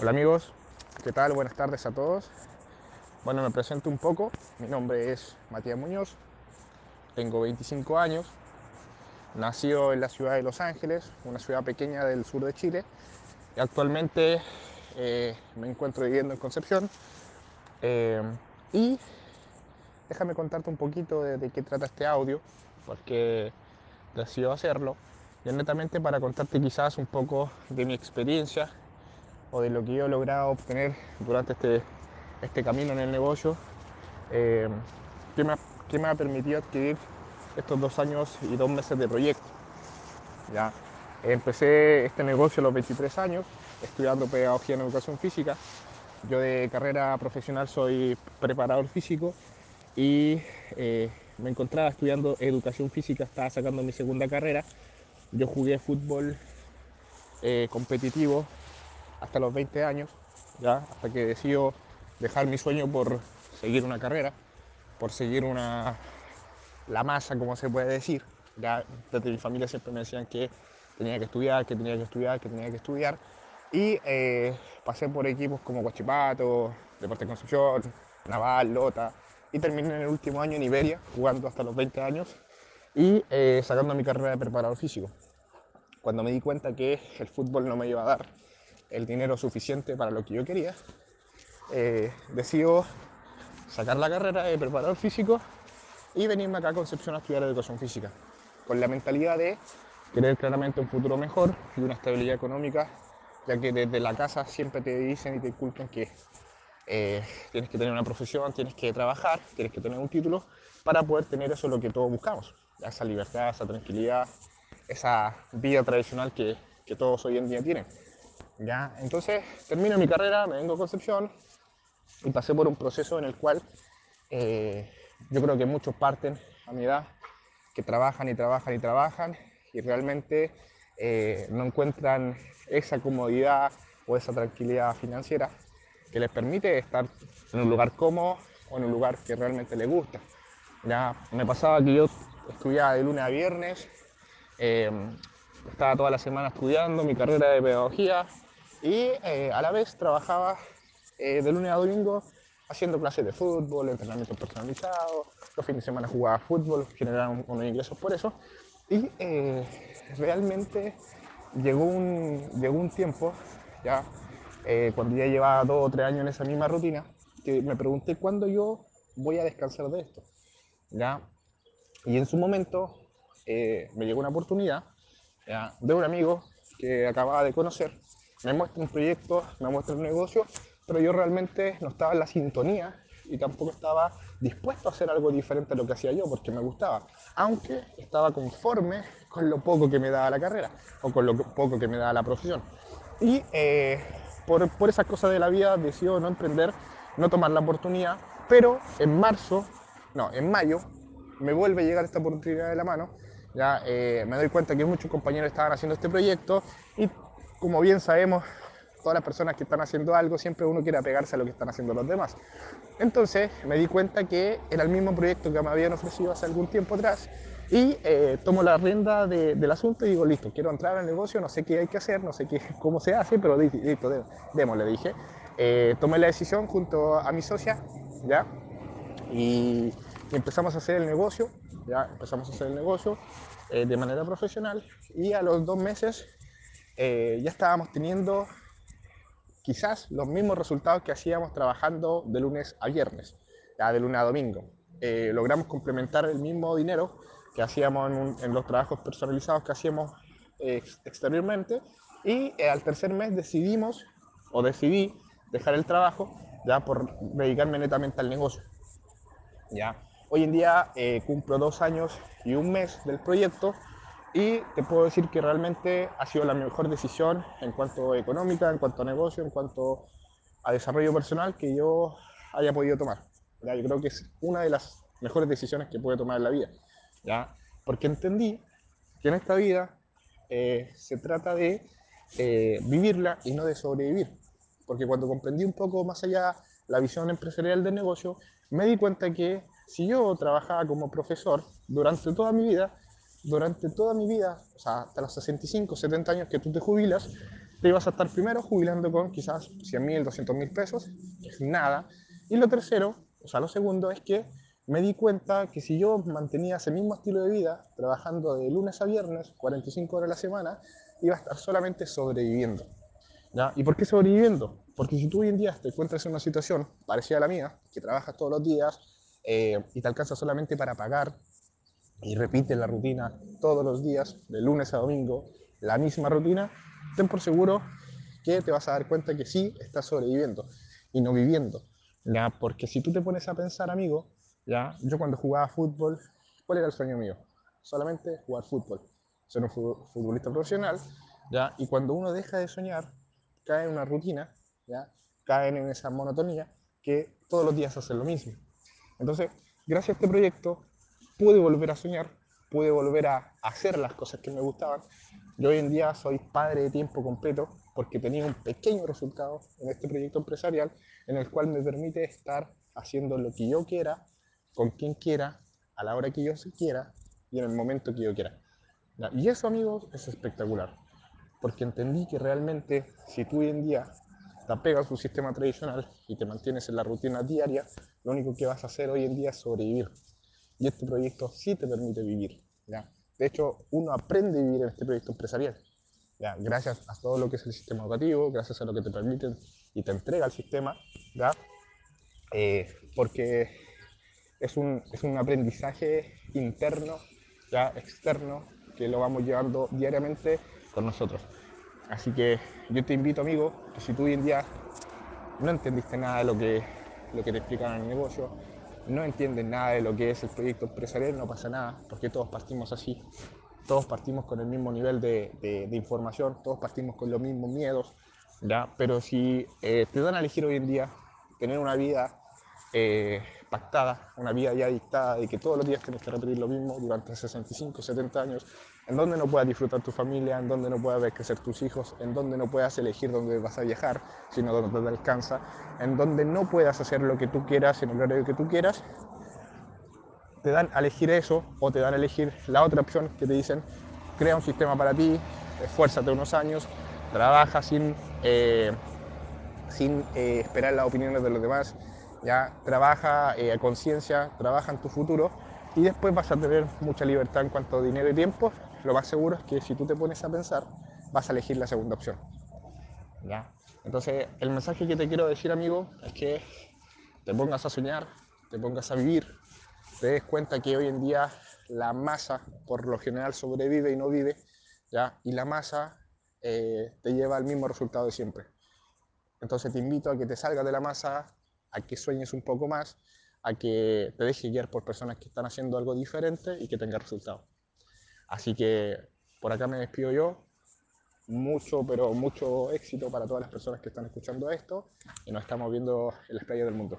Hola amigos, ¿qué tal? Buenas tardes a todos. Bueno, me presento un poco. Mi nombre es Matías Muñoz, tengo 25 años, nacido en la ciudad de Los Ángeles, una ciudad pequeña del sur de Chile, y actualmente eh, me encuentro viviendo en Concepción. Eh, y déjame contarte un poquito de, qué trata este audio, porque decido hacerlo, y netamente para contarte quizás un poco de mi experiencia o de lo que yo he logrado obtener durante este, este camino en el negocio, eh, me ha, me ha, permitido adquirir estos dos años y dos meses de proyecto. ¿ya? Empecé este negocio a los 23 años, estudiando pedagogía en educación física. Yo de carrera profesional soy preparador físico y eh, me encontraba estudiando educación física, estaba sacando mi segunda carrera. Yo jugué fútbol eh, competitivo hasta los 20 años, ya hasta que decido dejar mi sueño por seguir una carrera, por seguir una la masa, como se puede decir. Ya desde mi familia siempre me decían que tenía que estudiar, que tenía que estudiar, que tenía que estudiar. Y eh, pasé por equipos como Guachipato, Deporte de Concepción, Naval, Lota. Y terminé en el último año en Iberia, jugando hasta los 20 años y eh, sacando mi carrera de preparador físico. Cuando me di cuenta que el fútbol no me iba a dar el dinero suficiente para lo que yo quería, eh, decido sacar la carrera de preparador físico y venirme acá a Concepción a estudiar educación física, con la mentalidad de querer claramente un futuro mejor y una estabilidad económica, ya que desde la casa siempre te dicen y te inculcan que eh, tienes que tener una profesión, tienes que trabajar, tienes que tener un título para poder tener eso lo que todos buscamos, esa libertad, esa tranquilidad, esa vida tradicional que, que todos hoy en día tienen. ¿Ya? Entonces termino mi carrera, me vengo a Concepción y pasé por un proceso en el cual eh, yo creo que muchos parten a mi edad que trabajan y trabajan y trabajan y realmente eh, no encuentran esa comodidad o esa tranquilidad financiera que les permite estar en un lugar cómodo o en un lugar que realmente les gusta. Ya me pasaba que yo estudiaba de lunes a viernes, eh, estaba toda la semana estudiando mi carrera de pedagogía, y eh, a la vez trabajaba eh, de lunes a domingo haciendo clases de fútbol, entrenamientos personalizados, los fines de semana jugaba fútbol, generaba unos ingresos por eso. Y eh, realmente llegó un, llegó un tiempo, ya eh, cuando ya llevaba dos o tres años en esa misma rutina, que me pregunté cuándo yo voy a descansar de esto. ¿ya? Y en su momento eh, me llegó una oportunidad ¿ya? de un amigo que acababa de conocer, me muestra un proyecto, me muestra un negocio, pero yo realmente no estaba en la sintonía y tampoco estaba dispuesto a hacer algo diferente a lo que hacía yo, porque me gustaba, aunque estaba conforme con lo poco que me daba la carrera o con lo poco que me daba la profesión. Y eh, por, por esas cosas de la vida decido no emprender, no tomar la oportunidad, pero en marzo, no, en mayo, me vuelve a llegar esta oportunidad de la mano. Ya eh, me doy cuenta que muchos compañeros estaban haciendo este proyecto y como bien sabemos, todas las personas que están haciendo algo, siempre uno quiere apegarse a lo que están haciendo los demás. Entonces me di cuenta que era el mismo proyecto que me habían ofrecido hace algún tiempo atrás y eh, tomo la rienda de, del asunto y digo, listo, quiero entrar al negocio, no sé qué hay que hacer, no sé qué, cómo se hace, pero listo, démosle, dije. Eh, tomé la decisión junto a mi socia, ¿ya? Y, y, empezamos a hacer el negocio, ¿ya? Empezamos a hacer el negocio eh, de manera profesional y a los dos meses eh, ya estábamos teniendo quizás los mismos resultados que hacíamos trabajando de lunes a viernes, ya de lunes a domingo. Eh, logramos complementar el mismo dinero que hacíamos en, un, en los trabajos personalizados que hacíamos eh, exteriormente y eh, al tercer mes decidimos o decidí dejar el trabajo ya por dedicarme netamente al negocio. Ya. Hoy en día eh, cumplo dos años y un mes del proyecto y te puedo decir que realmente ha sido la mejor decisión en cuanto a económica, en cuanto a negocio, en cuanto a desarrollo personal que yo haya podido tomar. ¿ya? Yo creo que es una de las mejores decisiones que puede tomar en la vida, ¿ya? porque entendí que en esta vida eh, se trata de eh, vivirla y no de sobrevivir. Porque cuando comprendí un poco más allá la visión empresarial del negocio, me di cuenta que si yo trabajaba como profesor durante toda mi vida, durante toda mi vida, o sea, hasta los 65, 70 años que tú te jubilas, te ibas a estar primero jubilando con quizás 100 mil, 200 mil pesos, que es nada. Y lo tercero, o sea, lo segundo es que me di cuenta que si yo mantenía ese mismo estilo de vida, trabajando de lunes a viernes, 45 horas a la semana, iba a estar solamente sobreviviendo. ¿ya? ¿Y por qué sobreviviendo? Porque si tú hoy en día te encuentras en una situación parecida a la mía, que trabajas todos los días eh, y te alcanza solamente para pagar y repites la rutina todos los días, de lunes a domingo, la misma rutina, ten por seguro que te vas a dar cuenta que sí estás sobreviviendo y no viviendo. ¿ya? Porque si tú te pones a pensar, amigo, ¿ya? yo cuando jugaba fútbol, ¿cuál era el sueño mío? Solamente jugar fútbol, ser un futbolista profesional, ¿ya? y cuando uno deja de soñar, cae en una rutina, ¿ya? caen en esa monotonía que todos los días hacen lo mismo. Entonces, gracias a este proyecto, pude volver a soñar, pude volver a hacer las cosas que me gustaban. Yo hoy en día soy padre de tiempo completo porque tenía un pequeño resultado en este proyecto empresarial en el cual me permite estar haciendo lo que yo quiera, con quien quiera, a la hora que yo quiera y en el momento que yo quiera. Y eso, amigos, es espectacular, porque entendí que realmente si tú hoy en día te apegas a un sistema tradicional y te mantienes en la rutina diaria, lo único que vas a hacer hoy en día es sobrevivir. Y este proyecto sí te permite vivir. ¿ya? De hecho, uno aprende a vivir en este proyecto empresarial. ¿ya? Gracias a todo lo que es el sistema educativo, gracias a lo que te permiten y te entrega el sistema, ¿ya? Eh, porque es un, es un aprendizaje interno, ya externo, que lo vamos llevando diariamente con nosotros. Así que yo te invito, amigo, que si tú hoy en día no entendiste nada de lo que, lo que te explican en el negocio, no entiendes nada de lo que es el proyecto empresarial, no pasa nada, porque todos partimos así. Todos partimos con el mismo nivel de, de, información, todos partimos con los mismos miedos, ¿ya? Pero si eh, te dan a elegir hoy en día tener una vida eh, pactada, una vida ya dictada de que todos los días tienes que repetir lo mismo durante 65, 70 años, en donde no puedas disfrutar tu familia, en donde no puedas crecer tus hijos, en donde no puedas elegir dónde vas a viajar, sino donde te alcanza, en donde no puedas hacer lo que tú quieras en el horario que tú quieras, te dan a elegir eso o te dan a elegir la otra opción que te dicen, crea un sistema para ti, esfuérzate unos años, trabaja sin, eh, sin eh, esperar las opiniones de los demás, ya trabaja eh, a conciencia, trabaja en tu futuro y después vas a tener mucha libertad en cuanto a dinero y tiempo. Lo más seguro es que si tú te pones a pensar, vas a elegir la segunda opción. ¿ya? Entonces, el mensaje que te quiero decir, amigo, es que te pongas a soñar, te pongas a vivir, te des cuenta que hoy en día la masa por lo general sobrevive y no vive, ¿ya? y la masa eh, te lleva al mismo resultado de siempre. Entonces te invito a que te salgas de la masa, a que sueñes un poco más, a que te dejes guiar por personas que están haciendo algo diferente y que tengas resultados. Así que por acá me despido yo. Mucho, pero mucho éxito para todas las personas que están escuchando esto y nos estamos viendo en las playas del mundo.